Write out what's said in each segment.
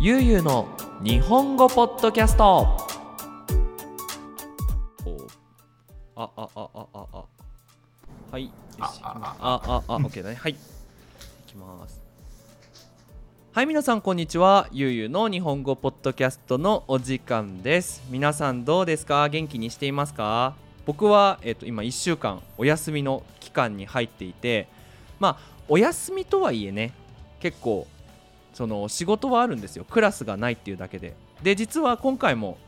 ゆうゆうの日本語ポッドキャスト。ああああああ。はい。よし。あああ。あ OK だね。はい。いきます。はい皆さんこんにちは。ゆうゆうの日本語ポッドキャストのお時間です。皆さんどうですか？元気にしていますか？僕は、えっと今1週間お休みの期間に入っていてまあお休みとはいえね結構その仕事はあるんですよ。クラスがないっていうだけで。で実は今回も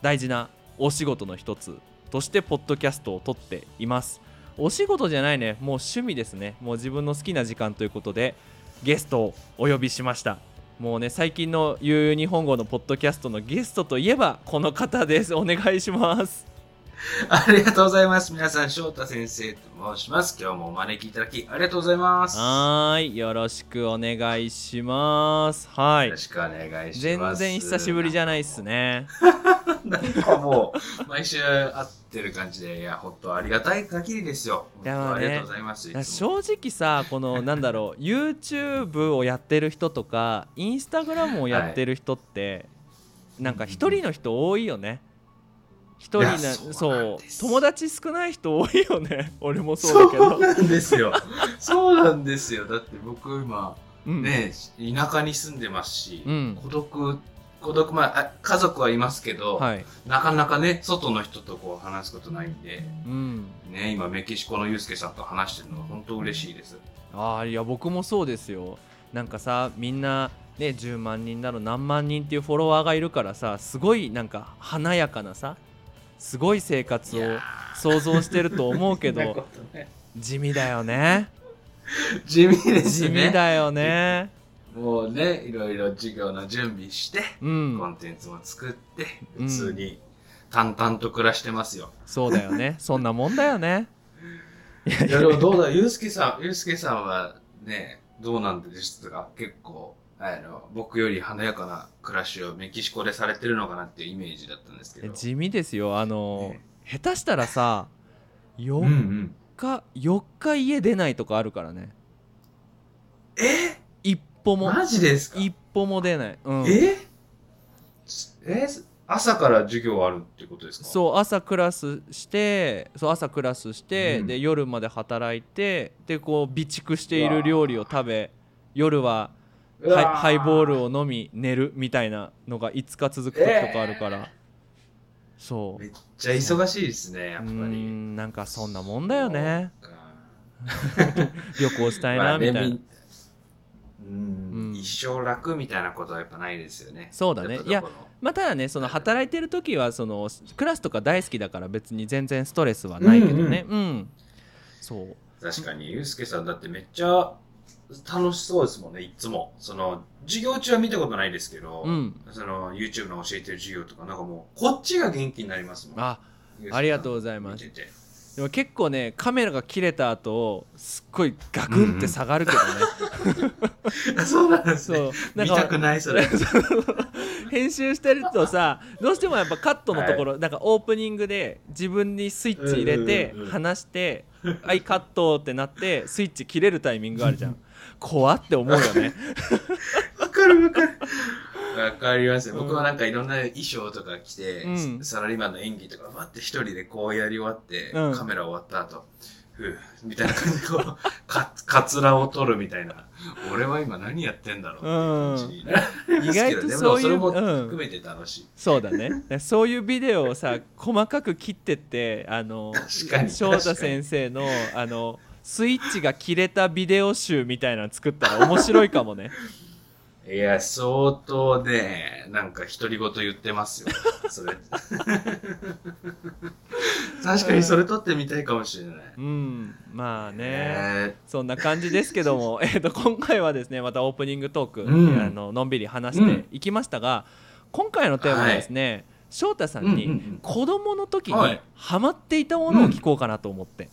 大事なお仕事の一つとしてポッドキャストを撮っています。お仕事じゃないね。もう趣味ですね。もう自分の好きな時間ということでゲストをお呼びしました。もうね最近のゆう日本語のポッドキャストのゲストといえばこの方です。お願いします。ありがとうございます。皆さん、翔太先生と申します。今日もお招きいただき、ありがとうございます。よはーいよろしくお願いしますはいろしくお願いし全ます。然久しぶりじゃないっすね なんかもう、毎週会ってる感じで、いや、本当ありがたい限りですよ。いやまあねありがとうございます。正直さこの なんだろう YouTube をやってる人とか Instagram をやってる人って、なんか一人の人多いよね一人なそう友達少ない人多いよね。俺もそうだけど。そうなんですよ。そうなんですよ。だって僕今、うん。ね、田舎に住んでますし、うん。孤独、孤独、まああ、家族はいますけど、はい。なかなかね、外の人とこう話すことないんで、うん。ね、今メキシコのユうスケさんと話してるのは本当嬉しいです。ああいや僕もそうですよ。なんかさみんなね10万人だろ何万人っていうフォロワーがいるからさすごいなんか華やかなさすごい生活を想像してると思うけど地味だよね。地味です地ね。味だよね。もうね、いろいろ授業の準備して、うん。コンテンツも作って、うん。普通に淡々と暮らしてますよ。そうだよね。そんなもんだよね。いやいや、でもどうだ、ゆうすけさん、ゆうすけさんはね、どうなんですか？結構、あの、僕より華やかな暮らしをメキシコでされてるのかなっていうイメージだったんですけど。地味ですよ。あの、ね。下手したらさうんう4ん。日、4日家出ないとかあるからね。え？一歩も。マジですか？一歩も出ない、うん、え？え？朝から授業あるってことですか？う。そう朝クラスしてそう朝クラスして、うん。で夜まで働いてでこう備蓄している料理を食べ夜はハイハイボールを飲み寝るみたいなのが5日続く時とかあるから、そう。めっちゃ忙しいですね、やっぱうーり。んなんかそんなもんだよね。旅行したいな みたいな、みうんうん。一生楽みたいなことはやっぱないですよね。そうだね。やっぱどこの。まあただねその働いてる時はそのクラスとか大好きだから別に全然ストレスはないけどね。うん、そう。確かに、ゆうすけさんだってめっちゃ楽しそうですもんね、いつも。その、授業中は見たことないですけど、うん。その、YouTube の教えてる授業とか、なんかもう、こっちが元気になりますもん。あありがとうございます。見てて。でも結構ねカメラが切れた後すっごいガクンって下がるけどね、あ そうなんですね。見たくない、それ。編集してるとさどうしてもやっぱカットのところ、なんかオープニングで自分にスイッチ入れてうんうんうん離して「はいカット」ってなってスイッチ切れるタイミングあるじゃん怖って思うよね。わかるわかる。わかりますよ。うん。僕はなんかいろんな衣装とか着て、うん。サラリーマンの演技とか、バって一人でこうやり終わって、うん。カメラ終わった後、ふうみたいな感じでこう、か、カツラを取るみたいな。俺は今何やってんだろうっていう感じになる意外とそういうでもそれもうん。含めて楽しい。そうだね。そういうビデオをさ細かく切ってってあの翔太先生のあのスイッチが切れたビデオ集みたいなの作ったら面白いかもね。いや、相当ね、なんか独り言言ってますよ。それ。確かにそれ撮ってみたいかもしれない。うん。まあね。ねそんな感じですけども、えー、と今回はですねまたオープニングトーク、うん。あののんびり話していきましたが、今回のテーマはですね、翔太さんうんうんうにん。子供の時にはい。ハマっていたものを聞こうかなと思って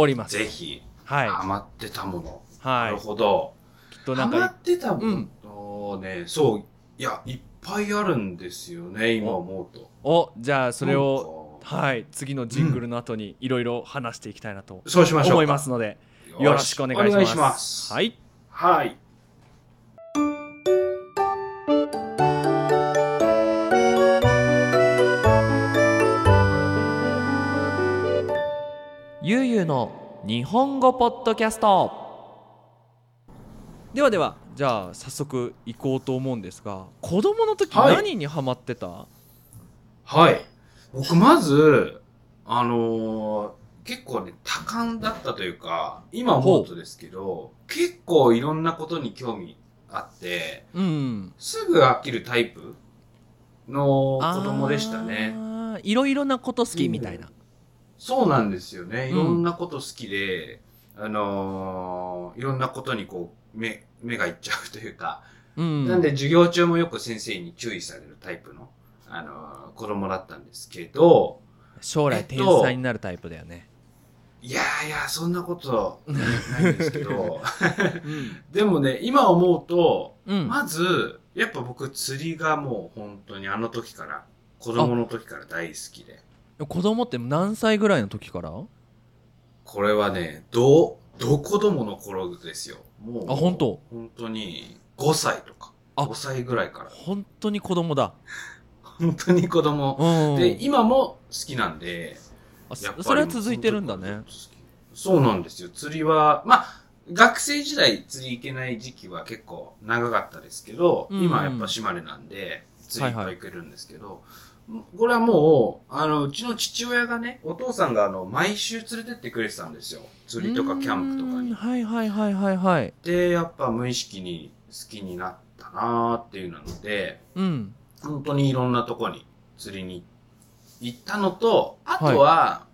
おります。ぜひ、はい、ハマってたもの。なるはい、ほど。きっとなんかハマってたものをね、そう、いや、いっぱいあるんですよね、今思うと。おじゃあそれをはい次のジングルの後にいろいろ話していきたいなとそうしましょうか。思いますのでよろしくお願いします。お願いします。はいはい。日本語ポッドキャスト。ではではじゃあ早速行こうと思うんですが子供の時はい。何にハマってた、はい。僕、まず、あのー結構ね、多感だったというか、今思うとですけど、結構いろんなことに興味あって、うん。すぐ飽きるタイプの子供でしたね。あーいろいろなこと好きみたいな、そうなんですよね。うん。いろんなこと好きで、あのーいろんなことにこう、目、目がいっちゃうというか、うん。なんで授業中もよく先生に注意されるタイプの、あのー子供だったんですけど、将来えっと天才になるタイプだよね、いやいや、そんなこと ないんですけど、うん。でもね、今思うと、うん。まず、やっぱ僕釣りがもう本当にあの時から、子供の時から大好きで。子供って何歳ぐらいの時から？これはね、ど、ど子供の頃ですよ。もう、あ本当？本当に5歳とか、あ5歳ぐらいから。本当に子供だ本当に子供。うんで、今も好きなんで、あそれは続いてるんだね。そうなんですよ。釣りは、まあ、学生時代釣り行けない時期は結構長かったですけど、うん今やっぱ島根なんで、釣りいっぱい行けるんですけど、これはもう、あの、うちの父親がね、お父さんがあの、毎週連れてってくれてたんですよ。釣りとかキャンプとかに。はいはいはいはいはいで、やっぱ無意識に好きになったなーっていうので、うん本当にいろんなとこに釣りに行ったのと、あとは、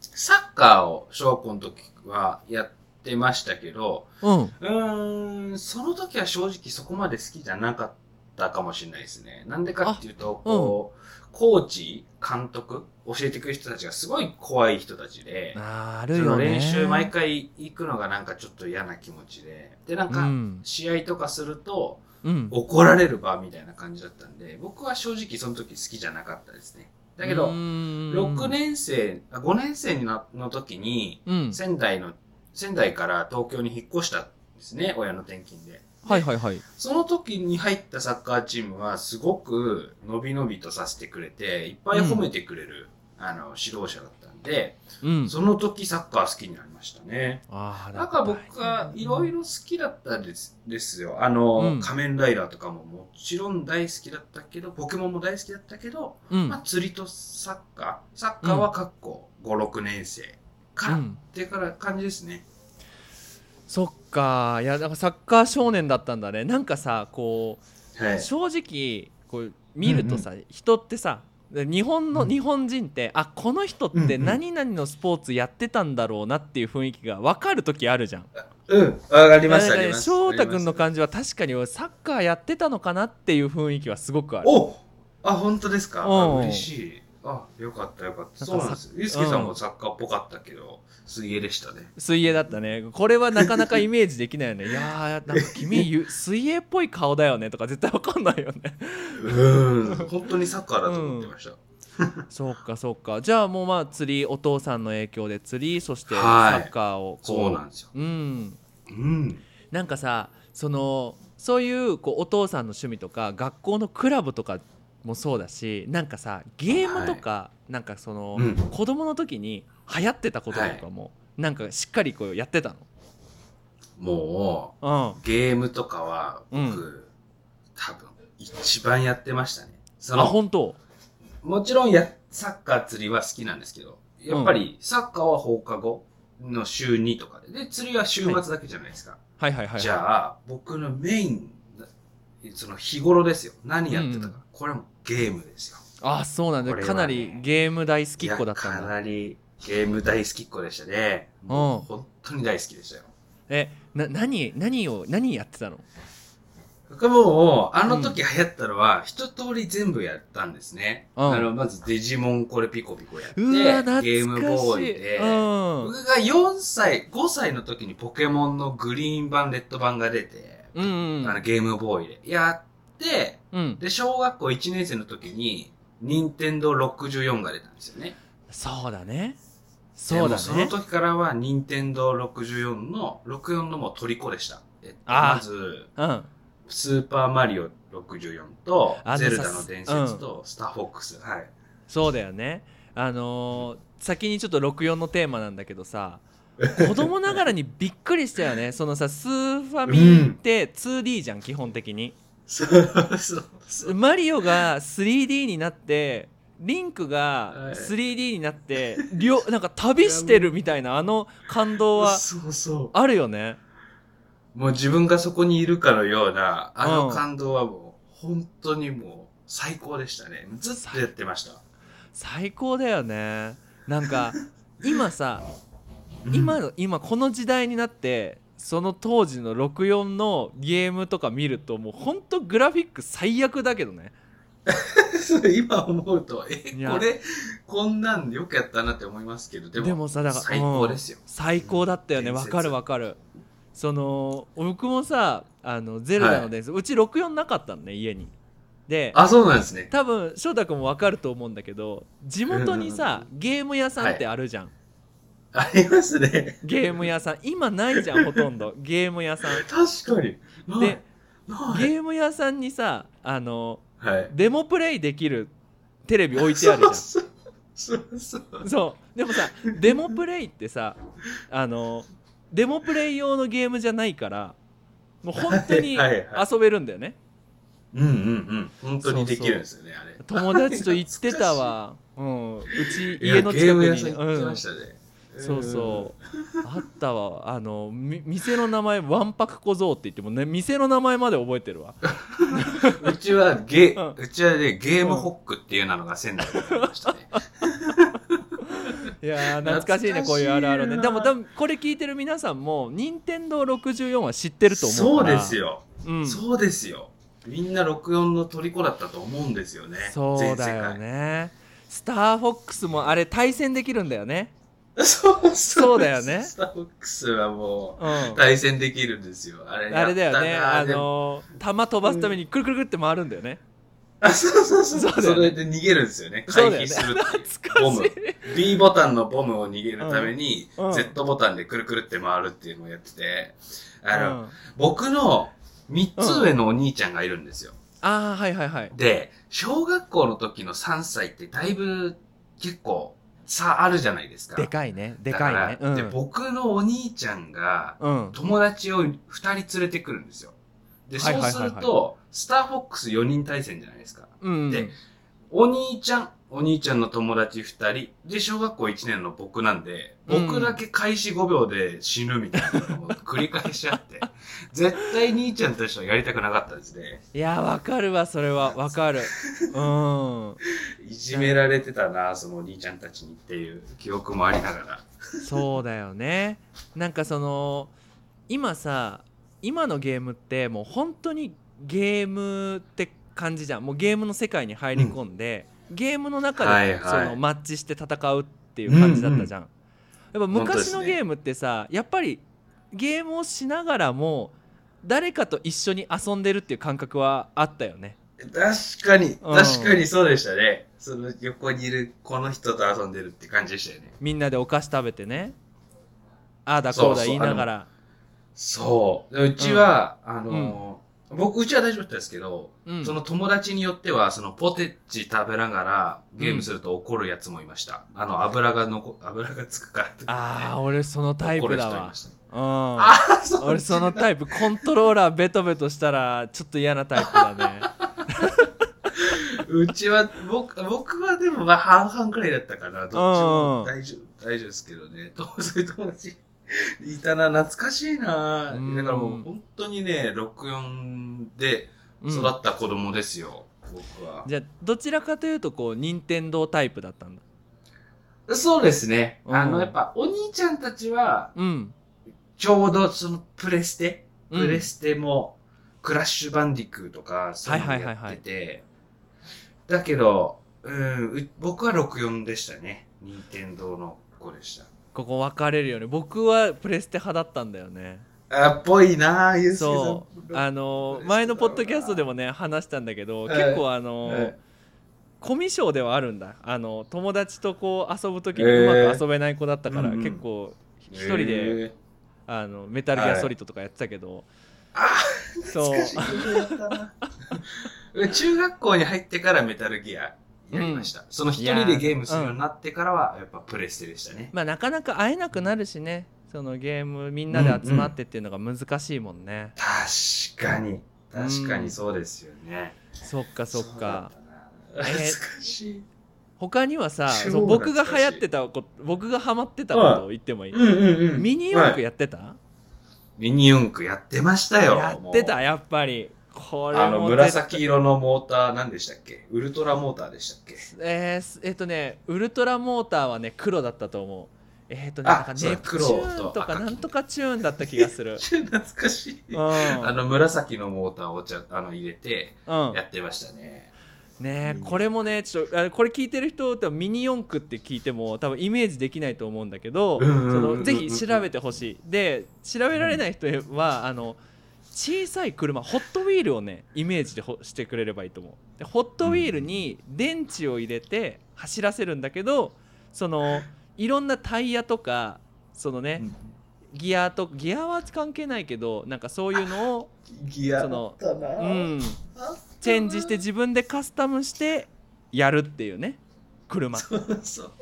サッカーを小学校の時はやってましたけど、うんうーん、その時は正直そこまで好きじゃなかったかもしれないですね。なんでかっていうと、こう、コーチ、監督、教えてくれる人たちがすごい怖い人たちで、あーあるそのよね練習毎回行くのがなんかちょっと嫌な気持ちで、で、なんか、うん。試合とかすると、うん。怒られる場みたいな感じだったんで、僕は正直その時好きじゃなかったですね。だけど、6 6年生、あ5年生の時に、うん。仙台の、仙台から東京に引っ越したんですね、親の転勤で。はいはいはい。その時に入ったサッカーチームはすごく伸び伸びとさせてくれて、いっぱい褒めてくれる、あの、指導者だったんで、うん。その時サッカー好きになりましたね。ああなんか僕はいろいろ好きだったですですよ。あの、うん。仮面ライダーとかももちろん大好きだったけど、ポケモンも大好きだったけど、うん。まあ釣りとサッカー、サッカーはかっこ5、6年生から、うん。ってから感じですね。そっかいやなんかサッカー少年だったんだねなんかさこはい。う正直こう見るとさ、人ってさ日本の、うん日本人ってあこの人ってうんうん何々のスポーツやってたんだろうなっていう雰囲気が分かる時あるじゃん。うん、わかります、ね。翔太君の感じは確かにサッカーやってたのかなっていう雰囲気はすごくある。おあ、本当ですか？あうん嬉しい。あ、よかったよかった。そうなんです。ゆうすけさんもサッカーっぽかったけど、水泳でしたね。水泳だったねこれはなかなかイメージできないよねいやーなんか君ゆ 水泳っぽい顔だよねとか絶対わかんないよねうん。本当にサッカーだと思ってました。そうかそうかじゃあもうまあ釣りお父さんの影響で釣りそしてサはいッカーをこうそうなんですよ。うんうん。なんかさそのそういうこうお父さんの趣味とか学校のクラブとかもそうだしなんかさゲームとか、なんかその、うん。子供の時に流行ってたこととかも、なんかしっかりこうやってたものう、ゲームとかは、僕、うん。多分、一番やってましたね。そうん、あの、本当？もちろんや、サッカー釣りは好きなんですけど、やっぱり、サッカーは放課後の週2とかで、で、釣りは週末だけじゃないですか。はい。はいはいはいじゃあ、僕のメイン、その日頃ですよ。何やってたか。うんこれはもうゲームですよ。あそうなんだ、ね。かなりゲーム大好きっ子だったんだ。なりゲーム大好きっ子でしたね。もう本当に大好きでしたよ。えな何何を何やってたの？僕もう、あの時流行ったのは、一通り全部やったんですね。うん。あの、まずデジモンこれピコピコやって、ゲームボーイで、うん。僕が4歳、5歳の時にポケモンのグリーン版、レッド版が出て、うんうんあのゲームボーイでやって、うんで、小学校1年生の時に、任天堂64が出たんですよね。そうだねそうだでもそのね時からは、任天堂64の、64のもう虜でした。えっと、まず、うんスーパーマリオ64とゼルダさの伝説と、スターフォックス。はい。そうだよねあのー先にちょっと64のテーマなんだけどさ 子供ながらにびっくりしたよねそのさスーファミって 2D じゃん、基本的に。マリオが 3D になってリンクがはい 3D になって、両なんか旅してるみたいなあの感動はそうそう。あるよねもう自分がそこにいるかのような、あのうん感動はもう、本当にもう、最高でしたね。ずっとやってました。最高だよねなんか 今さうん今の今この時代になってその当時の64のゲームとか見るともうほんとグラフィック最悪だけどね。今思うと、え、これ、こんなんよくやったなって思いますけど、でも、でもさだから最高ですよ。最高だったよね。わかるわかる。その僕もさあのゼルダの伝説、うち64なかったのね家に。であ、そうなんですね。多分翔太君もわかると思うんだけど地元にさゲーム屋さんってあるじゃん、ありますね。ゲーム屋さん今ないじゃん ほとんどゲーム屋さん確かに。で。ゲーム屋さんにさあのはい。デモプレイできるテレビ置いてあるじゃん そうそうそうそう。そうでもさデモプレイってさあのデモプレイ用のゲームじゃないからもう本当にはいはい遊べるんだよねうんうんうん。本当にできるんですよね、あれ。友達と行ってたわ、うん、うち家の近くにさん行ってうんましたね。そうそう。あったわ。あのみ店の名前わんぱく小僧って言ってもね店の名前まで覚えてるわ。うちはゲうん。ー、うちはね、ゲームホックっていうのが仙台にありましたね。いやー懐かしいねこういうあるあるね。でも多分これ聞いてる皆さんも任天堂64は知ってると思うそうですよ。うん、そうですよ。みんな64の虜だったと思うんですよね。そうだよね。スターフォックスもあれ対戦できるんだよね。そうそうだよね。スターフォックスはもう対戦できるんですよ。あれあれだよね。あのー球飛ばすためにくるくるくるって回るんだよね、あ、そうそうそう。それで逃げるんですよね。回避するってボム。い。B ボタンのボムを逃げるために、Z ボタンでくるくるって回るっていうのをやってて、あの、うん。僕の3つ上のお兄ちゃんがいるんですよ。ああはいはいはい。で、小学校の時の3歳ってだいぶ結構差あるじゃないですか。でかいねでかいねうん僕のお兄ちゃんがうん友達を2人連れてくるんですよ。で、そうすると、スターフォックス4人対戦じゃないですか。うんでお兄ちゃん、お兄ちゃんの友達二人、で、小学校1年の僕なんで、うん。僕だけ開始5秒で死ぬみたいなのを 繰り返しあって、絶対兄ちゃんとしてはやりたくなかったですね。いやわかるわそれは。わかる。うん。いじめられてたな、そのお兄ちゃんたちにっていう記憶もありながら。そうだよね。なんかその今さ今のゲームってもう本当にゲームって感じじゃん。もうゲームの世界に入り込んで、ゲームの中で、そのマッチして戦うっていう感じだったじゃん、やっぱ昔のゲームってさ、やっぱりゲームをしながらも誰かと一緒に遊んでるっていう感覚はあったよね。確かに、うん。確かにそうでしたね。その横にいるこの人と遊んでるって感じでしたよね。みんなでお菓子食べてね。ああだこうだ言いながら。そう。でうちは、あのー僕、うちは大丈夫だったんですけど、うん。その友達によっては、そのポテチ食べながらゲームすると怒るやつもいました。あの、油がのこ、油がつくから。とか、ああ俺そのタイプだわ。うん。あ俺そのタイプ。コントローラーベトベトしたらちょっと嫌なタイプだね。うちは、僕、僕はでもまあ半々くらいだったかな。どっちも。大丈夫、大丈夫ですけどね。とそういう友達いたな、懐かしいな。だうんからもう本当にね、64でうん育った子供ですよ、僕は。じゃあどちらかというとこう任天堂タイプだったんだそうですね。うんあの、やっぱ、お兄ちゃんたちは、うんちょうどそのプレステ、うんプレステも、クラッシュバンディクーとか、そういうのやってて、だけど、うん、う僕は64でしたね。任天堂の子でした。ここ分かれるよね僕はプレステ派だったんだよね。あ、っぽいなぁ、ゆうすけさん。そう。あの前のポッドキャストでもね話したんだけどはい。結構あのはい。コミュ障ではあるんだ。あの友達とこう遊ぶ時にうまく遊べない子だったからうん。うん結構一人でへあのメタルギアソリッドとかやってたけど。あそう。ー懐かしい。ことやったな。中学校に入ってからメタルギア？やりました。その一人でゲームするようになってからは、やっぱプレステでしたね。まあなかなか会えなくなるしね。そのゲームみんなで集まってっていうのが難しいもんね、確かに。確かにそうですよね、そっかそっか。そうだったな。懐かしい、他にはさ超そう僕が流行ってたこと僕がハマってたことを言ってもいい、うんうんうん。ミニ四駆ややってた、ミニ四駆やってましたよ。やってたもやっぱりこれうあのも紫色のモーター何でしたっけ？ウルトラモーターでしたっけ？えーすえっとねウルトラモーターはね黒だったと思う。えっ、とねあなんかネプチューン黒とかなんとかチューンだった気がする。懐かしい。うん。あの紫のモーターをちゃあの入れてうん。やってましたね、ねえうん。これもねちょっとあこれ聞いてる人多分ミニ四駆って聞いても多分イメージできないと思うんだけどそうんうんうんうん。のぜひ調べてほしい。で調べられない人はあの小さい車ホットウィールをねイメージでほしてくれればいいと思う。でホットウィールに電池を入れて走らせるんだけどそのいろんなタイヤとかそのねギアとギアは関係ないけどなんかそういうのをギアだそのうん。チェンジして自分でカスタムしてやるっていうね車。そうそう。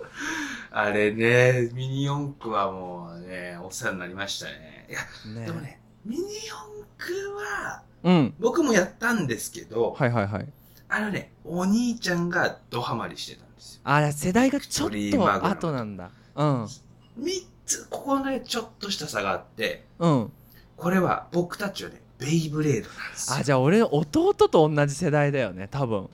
あれねミニ四駆はもうねお世話になりましたね。いやねでもねミニ四駆はうん。僕もやったんですけど、はいはいはい。あのねお兄ちゃんがドハマりしてたんですよ。あ世代がちょっと後なんだ。うん。3つここねちょっとした差があってうん。これは僕たちはねベイブレードなんですよ。あじゃあ俺弟と同じ世代だよね多分。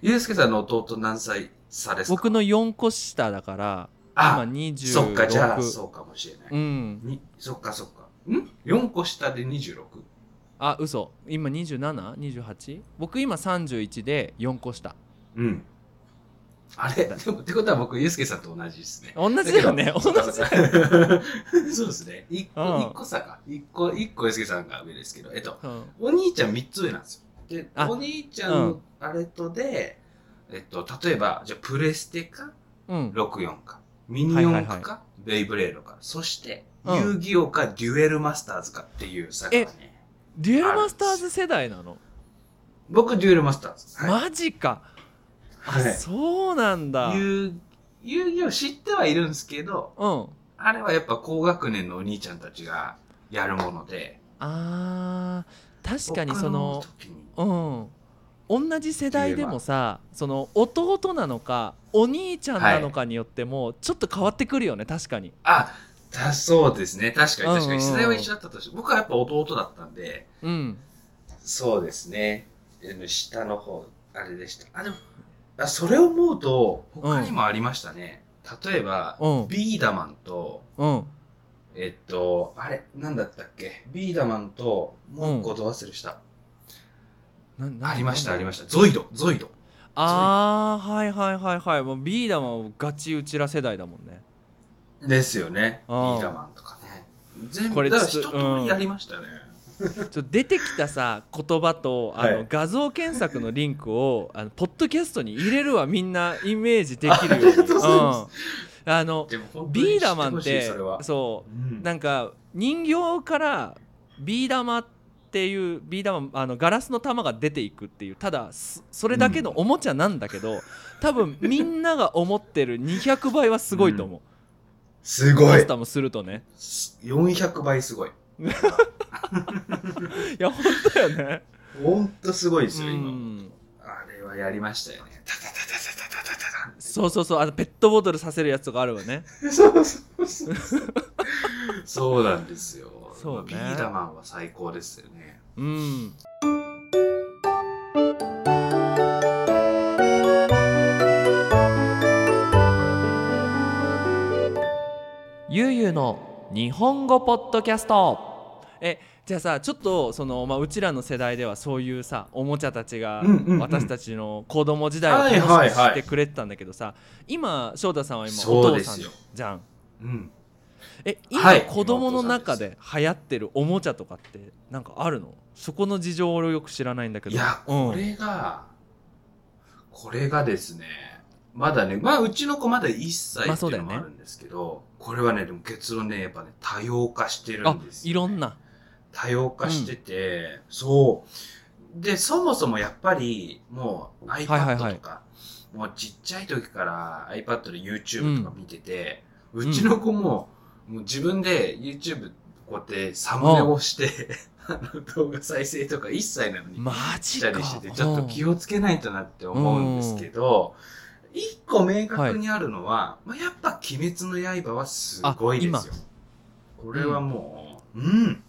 ゆうすけさんの弟何歳差ですか？僕の4個下だから今あ26そっかじゃあそうかもしれない、うん。にそっかそっかん ?4 個下で 26? あ嘘。今 27?28? 僕今31で4個下。うん。あれ？でもってことは僕ゆうすけさんと同じですね。同じだよね。同そうかじそうですね。1個うん。一個差か。1個一個ゆうすけさんが上ですけど。えっとうん。お兄ちゃん3つ上なんですよ。であお兄ちゃんあれとで、えっと例えばじゃあプレステか？うん。64かミニ四駆か、ベイブレードか。そして、うん。遊戯王かデュエルマスターズかっていう差がね。デュエルマスターズ世代なの？僕デュエルマスターズ、はい。マジか。あはい。そうなんだ。遊遊戯王知ってはいるんですけどうん。あれはやっぱ高学年のお兄ちゃんたちがやるもので。あー確かにそのうん同じ世代でもさその弟なのかお兄ちゃんなのかによってもちょっと変わってくるよね確かに。あだそうですね。確かに確かうんうん。うんに。世代は一緒だったとして僕はやっぱ弟だったんでうん。そうですね。下の方あれでした。あでもあそれを思うと他にもありましたね、例えば、うん。ビーダマンとうん。えっとあれなんだったっけ？ビーダマンともう一個ど忘れした、ありましたありましした。ゾイドゾイド。たあーはいはいはいはい。もうビーダマンはガチうちら世代だもんね。ですよね。ビうんーダマンとかね。全部これだからちょっと一通りやりましたね、ちょっと出てきたさ言葉とあの、はい。画像検索のリンクをあのポッドキャストに入れるわみんなイメージできるように。あのビーダマンってそう。うん。なんか人形からビー玉っていうビー玉あのガラスの玉が出ていくっていうただそそれだけのおもちゃなんだけど、多分みんなが思ってる200倍はすごいと思う、すごい。カスタムするとね。400倍すごい。いや本当よね。ほんとすごいですよ、う今ん。あれはやりましたよね。タタタタタタタタタそうそうそう。あのペットボトルさせるやつとかあるわね。そうそうそう。そうなんですよそうね。ビーダマンは最高ですよね。うん。ゆうゆうの日本語ポッドキャスト。えじゃあさちょっとその、まあ、うちらの世代ではそういうさおもちゃたちが私たちの子供時代を楽しくしてくれてたんだけどさ今翔太さんは今お父さんじゃんうんえ今、はい。子供の中で流行ってるおもちゃとかってなんかあるの？そこの事情俺よく知らないんだけど。いやうん。これが、これがですねまだねまあうちの子まだ1歳っていうのもあるんですけど、これはねでも結論ねやっぱね多様化してるあんですよ、いろんな。多様化してて、そう。で、そもそもやっぱり、もう iPad とか、はいはいはい。もうちっちゃい時から iPad で YouTube とか見てて、うちの子も、もう自分で YouTube こうやってサムネをして、動画再生とか一切なのにマジか。りしてて、ちょっと気をつけないとなって思うんですけど、一個明確にあるのは、まあ、やっぱ鬼滅の刃はすごいですよ。これはもう、うん。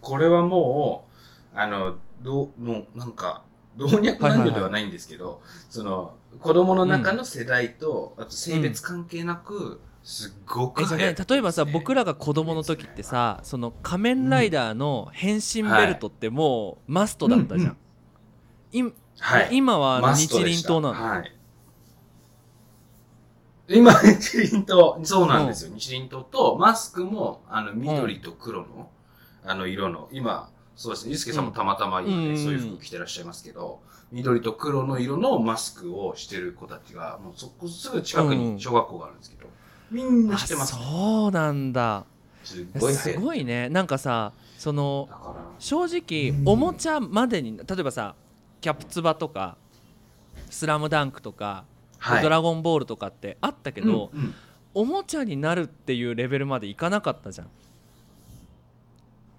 これはもう、あの、どう、もうなんか、老若男女ではないんですけど、その、子供の中の世代と、あと性別関係なく、すっごく例えばさ僕らが子供の時ってさその仮面ライダーの変身ベルトってもうマストだったじゃん、いはい。今は日輪刀なの、はい。今、日輪刀、そうなんですよ。日輪刀と、マスクも、あの、緑と黒の、あの、色の、今、そうですね、ゆうすけさんもたまたま今ね、うん。そういう服着てらっしゃいますけど、緑と黒の色のマスクをしてる子たちが、もうそこすぐ近くに小学校があるんですけど、みんなあ知ってます。そうなんだ。すっごいすごいね。なんかさその正直うん。おもちゃまでに例えばさキャプツバとかスラムダンクとか、はい。ドラゴンボールとかってあったけど、うんうん。おもちゃになるっていうレベルまでいかなかったじゃん、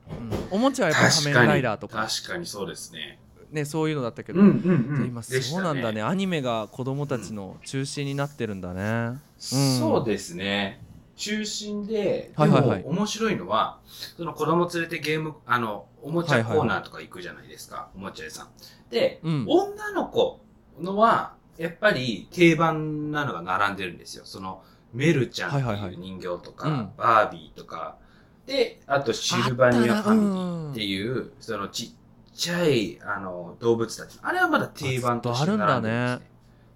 うん。おもちゃはやっぱ仮面ライダーとか。確かにそうですね。ねそういうのだったけど、うんうんうん。今そうなんだね。アニメが子供たちの中心になってるんだね、うんそうですね。中心で、ではいはいはいも面白いのは、その子供連れてゲーム、あの、おもちゃコーナーとか行くじゃないですか、おもちゃ屋さん。で、うん女の子のは、やっぱり定番なのが並んでるんですよ。その、メルちゃんってはいはいはいいう人形とか、うんバービーとか、で、あとシルバニアファミリーってういう、そのちっちゃい、あの、動物たち。あれはまだ定番として並んでるんですね。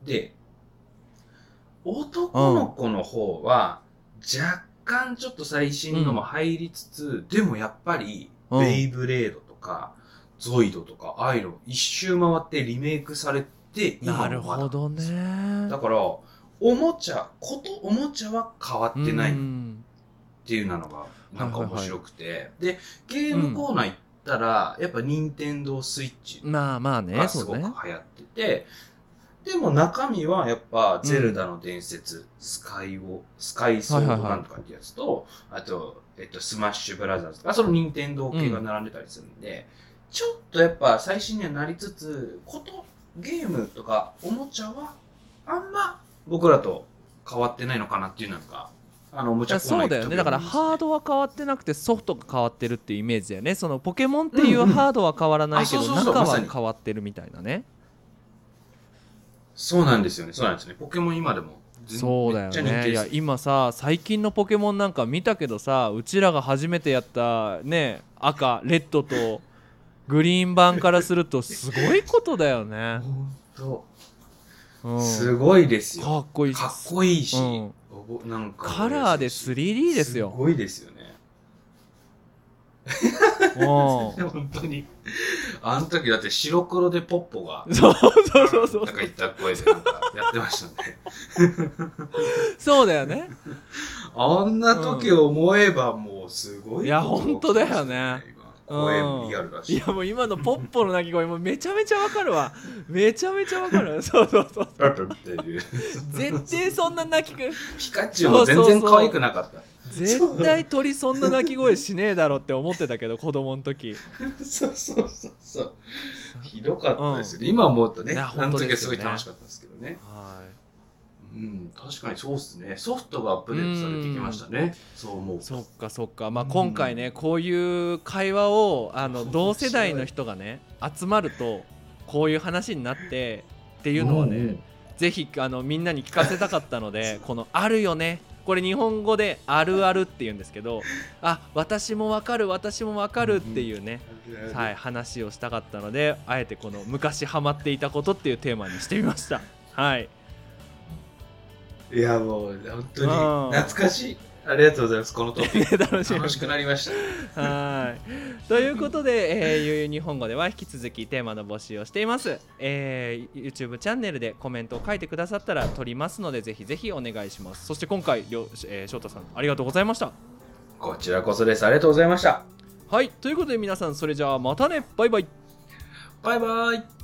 で、男の子の方は、若干ちょっと最新のも入りつつ、でもやっぱり、うん。ベイブレードとか、ゾイドとか、アイロン、一周回ってリメイクされて、今なるほどね。だから、おもちゃ、ことおもちゃは変わってないっうん。ていうのが、なんかはいはいはい。面白くて。で、ゲームコーナー行ったら、やっぱ任天堂スイッチまあまあねがすごく流行ってて、でも中身はやっぱ、ゼルダの伝説、スカイを、スカイソードなんとかってやつと、あと、えっと、スマッシュブラザーズとか、その任天堂系が並んでたりするんで、ちょっとやっぱ最新にはなりつつ、こと、ゲームとかおもちゃは、あんま僕らと変わってないのかなっていうのが、あの、おもちゃそうだよね。だからハードは変わってなくてソフトが変わってるっていうイメージだよね。そのポケモンっていううんうんハードは変わらないけど中は変わってるみたいなねそうなんですよね、そうなんですね。ポケモン今でも。全、そうだよね。いや今さ最近のポケモンなんか見たけどさうちらが初めてやったね赤レッドとグリーン版からするとすごいことだよね、本当。うん、すごいですよ。かっこいいし。かっこいいし、うん。なんかカラーで 3D ですよ。すごいですよね。うん。本当に。あの時だって白黒でポッポが、そうそうそうそうなんか言った声でなんかやってましたね。そうだよね あんな時を思えばもうすごい。いや本当だよね。今声もリアルだし。いやもう今のポッポの鳴き声もめちゃめちゃわかるわめちゃめちゃわかる そうそうそう。絶対そんな鳴き声ピカチュウも全然可愛くなかった。絶対鳥そんな鳴き声しねえだろって思ってたけど子供の時そうそうそうそう。ひどかったですよね。今思うとね、あの本当時はですごい楽しかったですけどね。はうん、確かにそうっすね。ソフトがアップデートされてきましたね。そう思うい。そっかそっかまあうん今回ねこういう会話をあの同世代の人がね集まるとこういう話になってっていうのはねぜひあのみんなに聞かせたかったので この「あるよね」これ日本語で「あるある」って言うんですけど あ私もわかる私もわかるっていうね、はい、話をしたかったのであえてこの昔ハマっていたことっていうテーマにしてみました。はい、いや、もう、本当にうん懐かしい。ありがとうございます。このトピック。楽しみ楽しくなりました。はい。ということで、えー、ゆうゆう日本語では引き続きテーマの募集をしています。えー、YouTube チャンネルでコメントを書いてくださったら取りますので、ぜひぜひお願いします。そして今回、りょえー、翔太さん、ありがとうございました。こちらこそです。ありがとうございました。はい。ということで皆さん、それじゃあまたね。バイバイ。バイバイ。